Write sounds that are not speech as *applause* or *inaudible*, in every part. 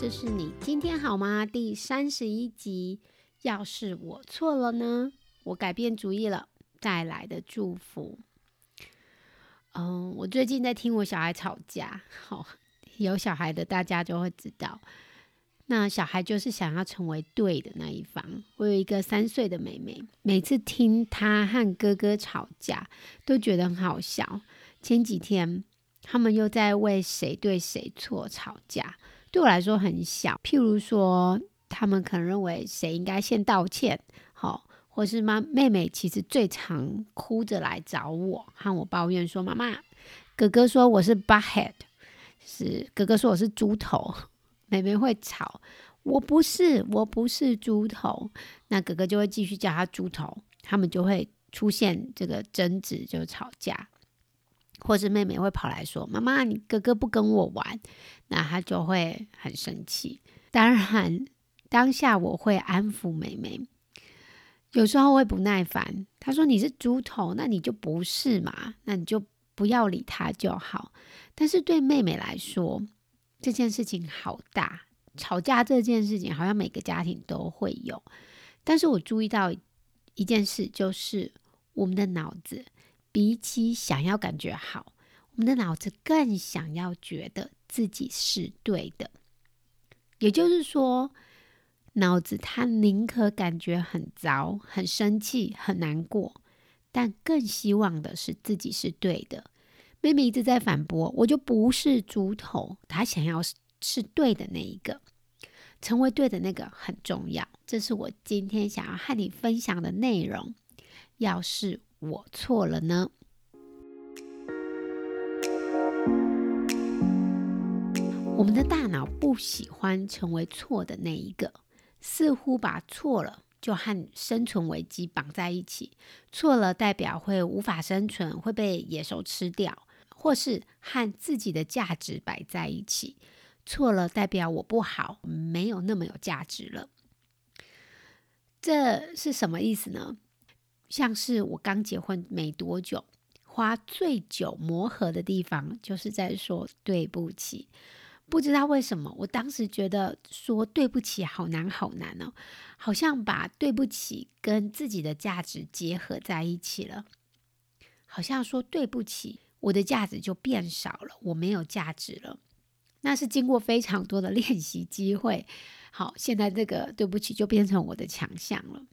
这是你今天好吗？第三十一集。要是我错了呢？我改变主意了，带来的祝福。嗯，我最近在听我小孩吵架，好，有小孩的大家就会知道，那小孩就是想要成为对的那一方。我有一个三岁的妹妹，每次听她和哥哥吵架，都觉得很好笑。前几天他们又在为谁对谁错吵架，对我来说很小。譬如说，他们可能认为谁应该先道歉，好。或是妈妹妹其实最常哭着来找我，和我抱怨说：“妈妈，哥哥说我是 butthead，是哥哥说我是猪头。”妹妹会吵，我不是，我不是猪头。那哥哥就会继续叫他猪头，他们就会出现这个争执，就吵架。或是妹妹会跑来说：“妈妈，你哥哥不跟我玩。”那他就会很生气。当然，当下我会安抚妹妹。有时候会不耐烦，他说你是猪头，那你就不是嘛，那你就不要理他就好。但是对妹妹来说，这件事情好大，吵架这件事情好像每个家庭都会有。但是我注意到一件事，就是我们的脑子比起想要感觉好，我们的脑子更想要觉得自己是对的。也就是说。脑子他宁可感觉很糟、很生气、很难过，但更希望的是自己是对的。妹妹一直在反驳，我就不是猪头。她想要是是对的那一个，成为对的那个很重要。这是我今天想要和你分享的内容。要是我错了呢？我们的大脑不喜欢成为错的那一个。似乎把错了就和生存危机绑在一起，错了代表会无法生存，会被野兽吃掉，或是和自己的价值摆在一起，错了代表我不好，没有那么有价值了。这是什么意思呢？像是我刚结婚没多久，花最久磨合的地方，就是在说对不起。不知道为什么，我当时觉得说对不起好难好难哦，好像把对不起跟自己的价值结合在一起了，好像说对不起，我的价值就变少了，我没有价值了。那是经过非常多的 *laughs* 练习机会，好，现在这个对不起就变成我的强项了。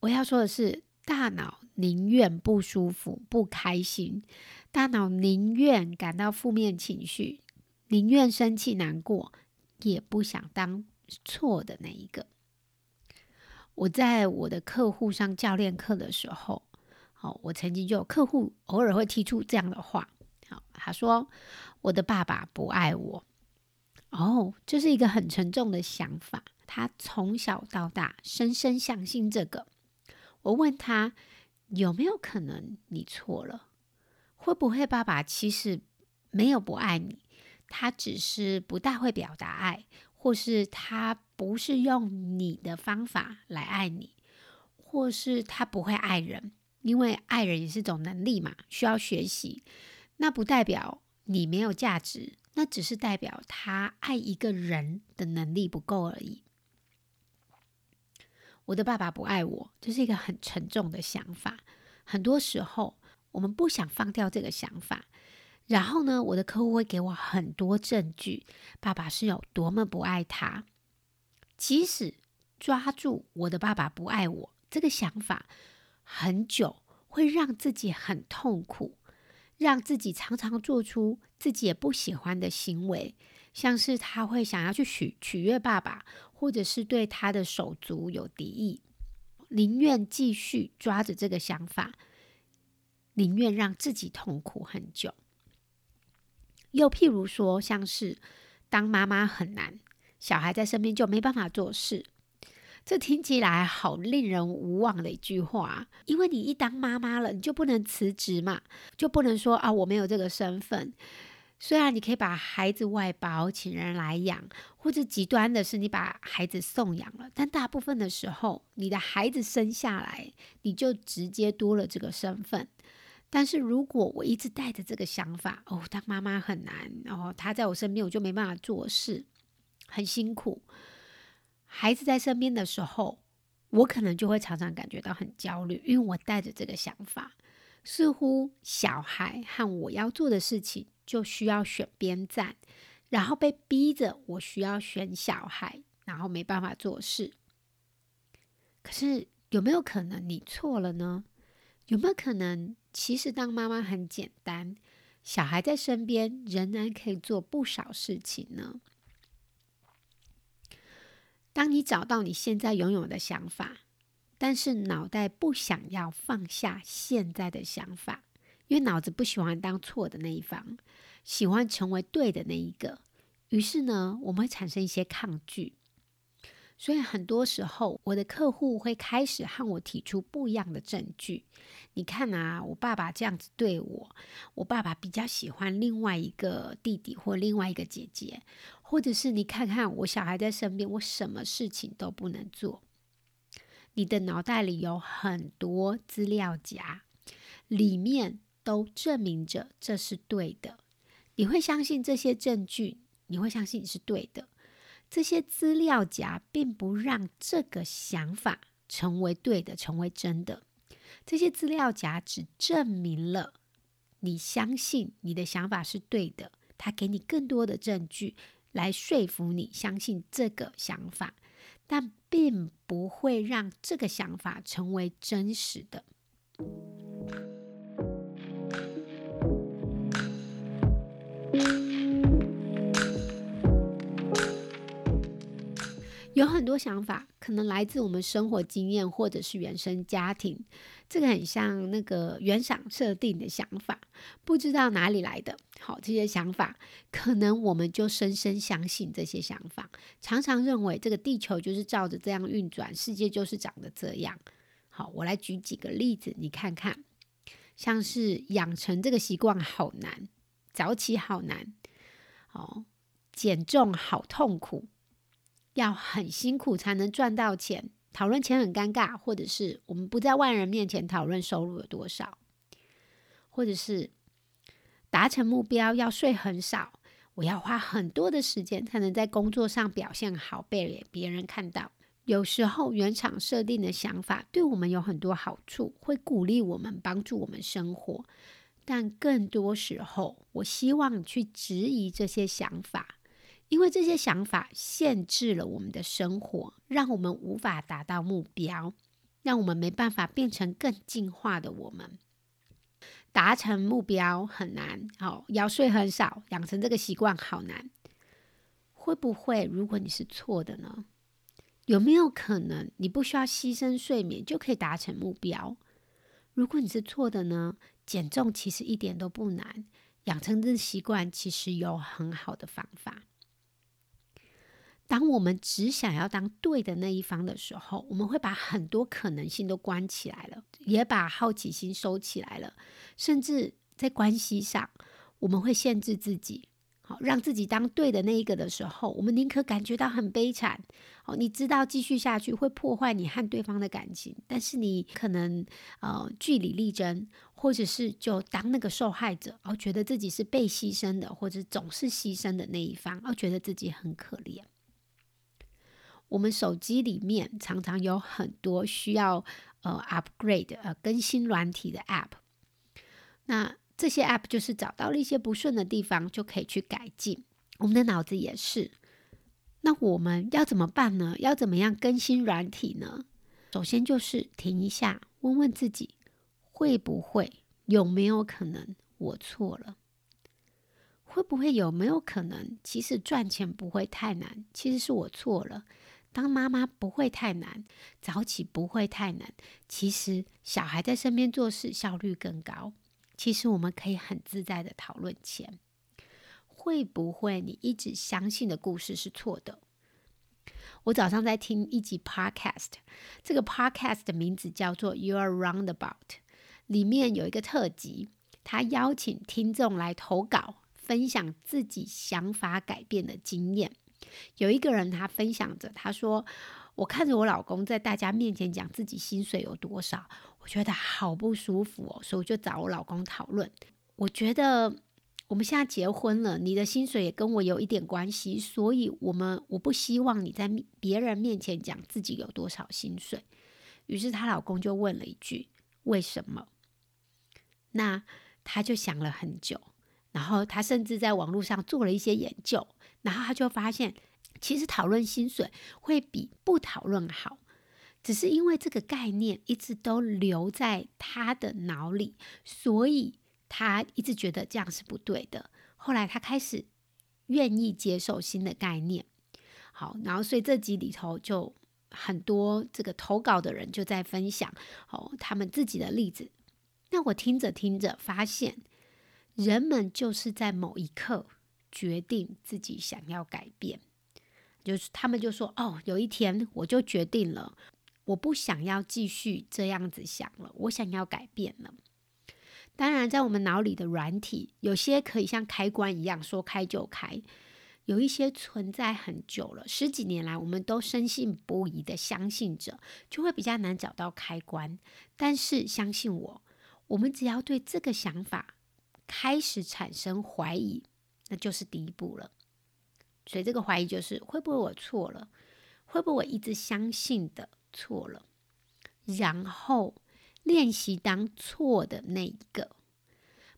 我要说的是，大脑宁愿不舒服、不开心，大脑宁愿感到负面情绪。宁愿生气难过，也不想当错的那一个。我在我的客户上教练课的时候，好，我曾经就有客户偶尔会提出这样的话，好，他说我的爸爸不爱我。哦，这是一个很沉重的想法。他从小到大深深相信这个。我问他有没有可能你错了？会不会爸爸其实没有不爱你？他只是不大会表达爱，或是他不是用你的方法来爱你，或是他不会爱人，因为爱人也是一种能力嘛，需要学习。那不代表你没有价值，那只是代表他爱一个人的能力不够而已。我的爸爸不爱我，这是一个很沉重的想法。很多时候，我们不想放掉这个想法。然后呢，我的客户会给我很多证据，爸爸是有多么不爱他。即使抓住我的爸爸不爱我这个想法很久，会让自己很痛苦，让自己常常做出自己也不喜欢的行为，像是他会想要去取取悦爸爸，或者是对他的手足有敌意，宁愿继续抓着这个想法，宁愿让自己痛苦很久。又譬如说，像是当妈妈很难，小孩在身边就没办法做事。这听起来好令人无望的一句话，因为你一当妈妈了，你就不能辞职嘛，就不能说啊我没有这个身份。虽然你可以把孩子外包请人来养，或者极端的是你把孩子送养了，但大部分的时候，你的孩子生下来你就直接多了这个身份。但是如果我一直带着这个想法，哦，当妈妈很难，哦，他在我身边我就没办法做事，很辛苦。孩子在身边的时候，我可能就会常常感觉到很焦虑，因为我带着这个想法，似乎小孩和我要做的事情。就需要选边站，然后被逼着我需要选小孩，然后没办法做事。可是有没有可能你错了呢？有没有可能其实当妈妈很简单，小孩在身边仍然可以做不少事情呢？当你找到你现在拥有的想法，但是脑袋不想要放下现在的想法。因为脑子不喜欢当错的那一方，喜欢成为对的那一个，于是呢，我们会产生一些抗拒。所以很多时候，我的客户会开始和我提出不一样的证据。你看啊，我爸爸这样子对我，我爸爸比较喜欢另外一个弟弟或另外一个姐姐，或者是你看看我小孩在身边，我什么事情都不能做。你的脑袋里有很多资料夹，里面。都证明着这是对的，你会相信这些证据，你会相信你是对的。这些资料夹并不让这个想法成为对的，成为真的。这些资料夹只证明了你相信你的想法是对的，它给你更多的证据来说服你相信这个想法，但并不会让这个想法成为真实的。有很多想法可能来自我们生活经验，或者是原生家庭。这个很像那个原厂设定的想法，不知道哪里来的。好，这些想法可能我们就深深相信这些想法，常常认为这个地球就是照着这样运转，世界就是长得这样。好，我来举几个例子，你看看，像是养成这个习惯好难，早起好难，哦，减重好痛苦。要很辛苦才能赚到钱，讨论钱很尴尬，或者是我们不在外人面前讨论收入有多少，或者是达成目标要睡很少，我要花很多的时间才能在工作上表现好，被别人看到。有时候原厂设定的想法对我们有很多好处，会鼓励我们，帮助我们生活，但更多时候，我希望去质疑这些想法。因为这些想法限制了我们的生活，让我们无法达到目标，让我们没办法变成更进化的我们。达成目标很难，好，要睡很少，养成这个习惯好难。会不会，如果你是错的呢？有没有可能你不需要牺牲睡眠就可以达成目标？如果你是错的呢？减重其实一点都不难，养成这习惯其实有很好的方法。当我们只想要当对的那一方的时候，我们会把很多可能性都关起来了，也把好奇心收起来了，甚至在关系上，我们会限制自己，好让自己当对的那一个的时候，我们宁可感觉到很悲惨，哦，你知道继续下去会破坏你和对方的感情，但是你可能呃据理力争，或者是就当那个受害者，而觉得自己是被牺牲的，或者总是牺牲的那一方，而觉得自己很可怜。我们手机里面常常有很多需要呃 upgrade 呃更新软体的 app，那这些 app 就是找到了一些不顺的地方，就可以去改进。我们的脑子也是，那我们要怎么办呢？要怎么样更新软体呢？首先就是停一下，问问自己，会不会有没有可能我错了？会不会有没有可能，其实赚钱不会太难，其实是我错了。当妈妈不会太难，早起不会太难。其实小孩在身边做事效率更高。其实我们可以很自在的讨论钱，会不会你一直相信的故事是错的？我早上在听一集 podcast，这个 podcast 的名字叫做 You Are Roundabout，里面有一个特辑，他邀请听众来投稿，分享自己想法改变的经验。有一个人他分享着，他说：“我看着我老公在大家面前讲自己薪水有多少，我觉得好不舒服哦，所以我就找我老公讨论。我觉得。”我们现在结婚了，你的薪水也跟我有一点关系，所以我们我不希望你在别人面前讲自己有多少薪水。于是她老公就问了一句：“为什么？”那她就想了很久，然后她甚至在网络上做了一些研究，然后他就发现，其实讨论薪水会比不讨论好，只是因为这个概念一直都留在他的脑里，所以。他一直觉得这样是不对的，后来他开始愿意接受新的概念。好，然后所以这集里头就很多这个投稿的人就在分享哦他们自己的例子。那我听着听着发现，人们就是在某一刻决定自己想要改变，就是他们就说哦，有一天我就决定了，我不想要继续这样子想了，我想要改变了。当然，在我们脑里的软体，有些可以像开关一样说开就开，有一些存在很久了，十几年来我们都深信不疑的相信着，就会比较难找到开关。但是相信我，我们只要对这个想法开始产生怀疑，那就是第一步了。所以这个怀疑就是会不会我错了？会不会我一直相信的错了？然后。练习当错的那一个，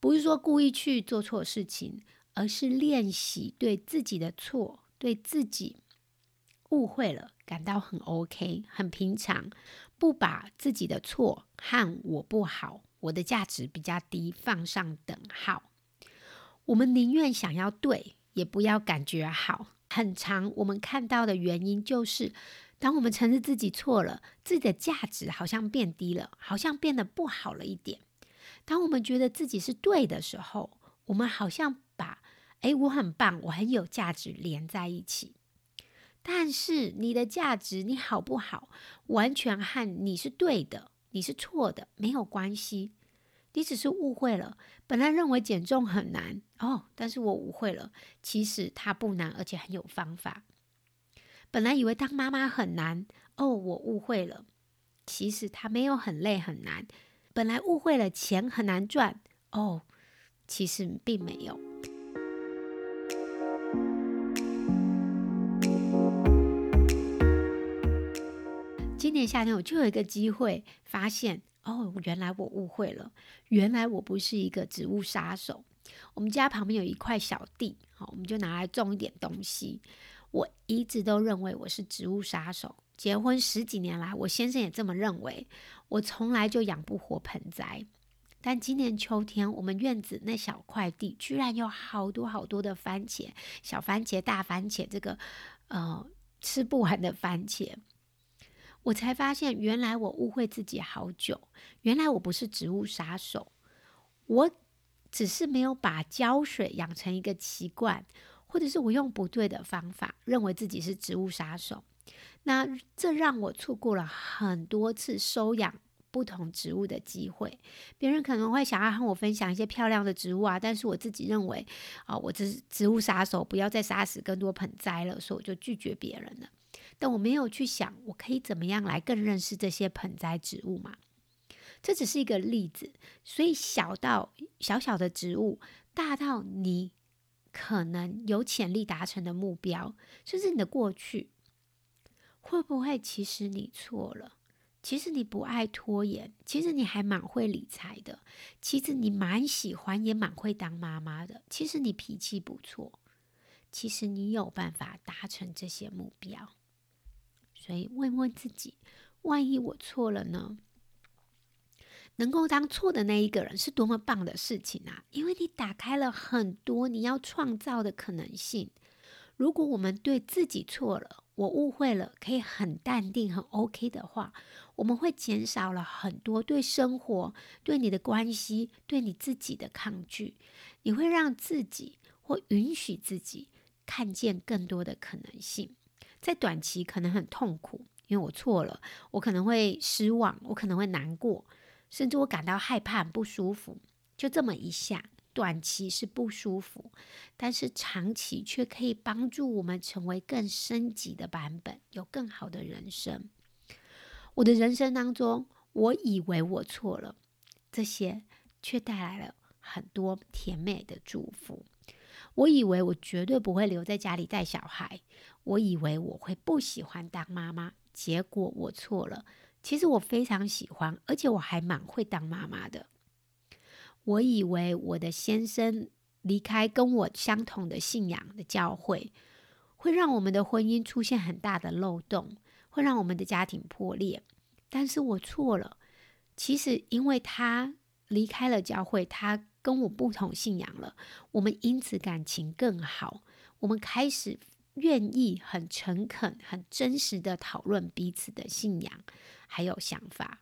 不是说故意去做错事情，而是练习对自己的错、对自己误会了感到很 OK、很平常，不把自己的错和我不好、我的价值比较低放上等号。我们宁愿想要对，也不要感觉好。很长，我们看到的原因就是。当我们承认自己错了，自己的价值好像变低了，好像变得不好了一点。当我们觉得自己是对的时候，我们好像把“诶，我很棒，我很有价值”连在一起。但是你的价值，你好不好，完全和你是对的，你是错的没有关系。你只是误会了。本来认为减重很难哦，但是我误会了，其实它不难，而且很有方法。本来以为当妈妈很难哦，我误会了。其实它没有很累很难。本来误会了钱很难赚哦，其实并没有。今年夏天我就有一个机会发现哦，原来我误会了，原来我不是一个植物杀手。我们家旁边有一块小地，好，我们就拿来种一点东西。我一直都认为我是植物杀手。结婚十几年来，我先生也这么认为。我从来就养不活盆栽，但今年秋天，我们院子那小块地居然有好多好多的番茄，小番茄、大番茄，这个呃吃不完的番茄。我才发现，原来我误会自己好久。原来我不是植物杀手，我只是没有把浇水养成一个习惯。或者是我用不对的方法，认为自己是植物杀手，那这让我错过了很多次收养不同植物的机会。别人可能会想要和我分享一些漂亮的植物啊，但是我自己认为啊，我这是植物杀手，不要再杀死更多盆栽了，所以我就拒绝别人了。但我没有去想，我可以怎么样来更认识这些盆栽植物嘛？这只是一个例子，所以小到小小的植物，大到你。可能有潜力达成的目标，甚至你的过去，会不会其实你错了？其实你不爱拖延，其实你还蛮会理财的，其实你蛮喜欢，也蛮会当妈妈的，其实你脾气不错，其实你有办法达成这些目标。所以问问自己，万一我错了呢？能够当错的那一个人是多么棒的事情啊！因为你打开了很多你要创造的可能性。如果我们对自己错了，我误会了，可以很淡定、很 OK 的话，我们会减少了很多对生活、对你的关系、对你自己的抗拒。你会让自己或允许自己看见更多的可能性。在短期可能很痛苦，因为我错了，我可能会失望，我可能会难过，甚至我感到害怕、不舒服。就这么一下，短期是不舒服，但是长期却可以帮助我们成为更升级的版本，有更好的人生。我的人生当中，我以为我错了，这些却带来了很多甜美的祝福。我以为我绝对不会留在家里带小孩，我以为我会不喜欢当妈妈，结果我错了。其实我非常喜欢，而且我还蛮会当妈妈的。我以为我的先生离开跟我相同的信仰的教会，会让我们的婚姻出现很大的漏洞，会让我们的家庭破裂。但是我错了。其实因为他离开了教会，他。跟我不同信仰了，我们因此感情更好。我们开始愿意很诚恳、很真实的讨论彼此的信仰还有想法。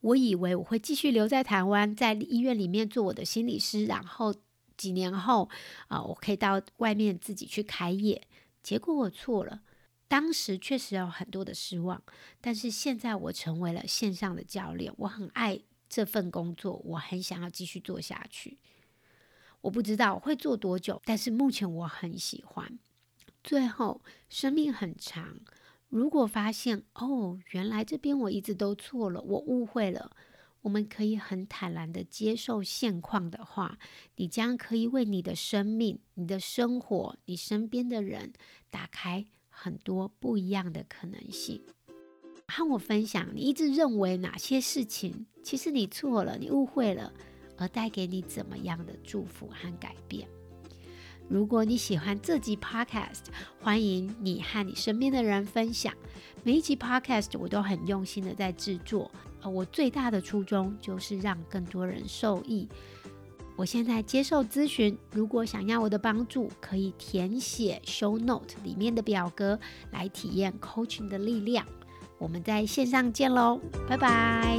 我以为我会继续留在台湾，在医院里面做我的心理师，然后几年后啊，我可以到外面自己去开业。结果我错了，当时确实有很多的失望，但是现在我成为了线上的教练，我很爱。这份工作我很想要继续做下去，我不知道会做多久，但是目前我很喜欢。最后，生命很长，如果发现哦，原来这边我一直都错了，我误会了，我们可以很坦然的接受现况的话，你将可以为你的生命、你的生活、你身边的人打开很多不一样的可能性。和我分享，你一直认为哪些事情，其实你错了，你误会了，而带给你怎么样的祝福和改变？如果你喜欢这集 Podcast，欢迎你和你身边的人分享。每一集 Podcast 我都很用心的在制作，而我最大的初衷就是让更多人受益。我现在接受咨询，如果想要我的帮助，可以填写 Show Note 里面的表格来体验 Coaching 的力量。我们在线上见喽，拜拜。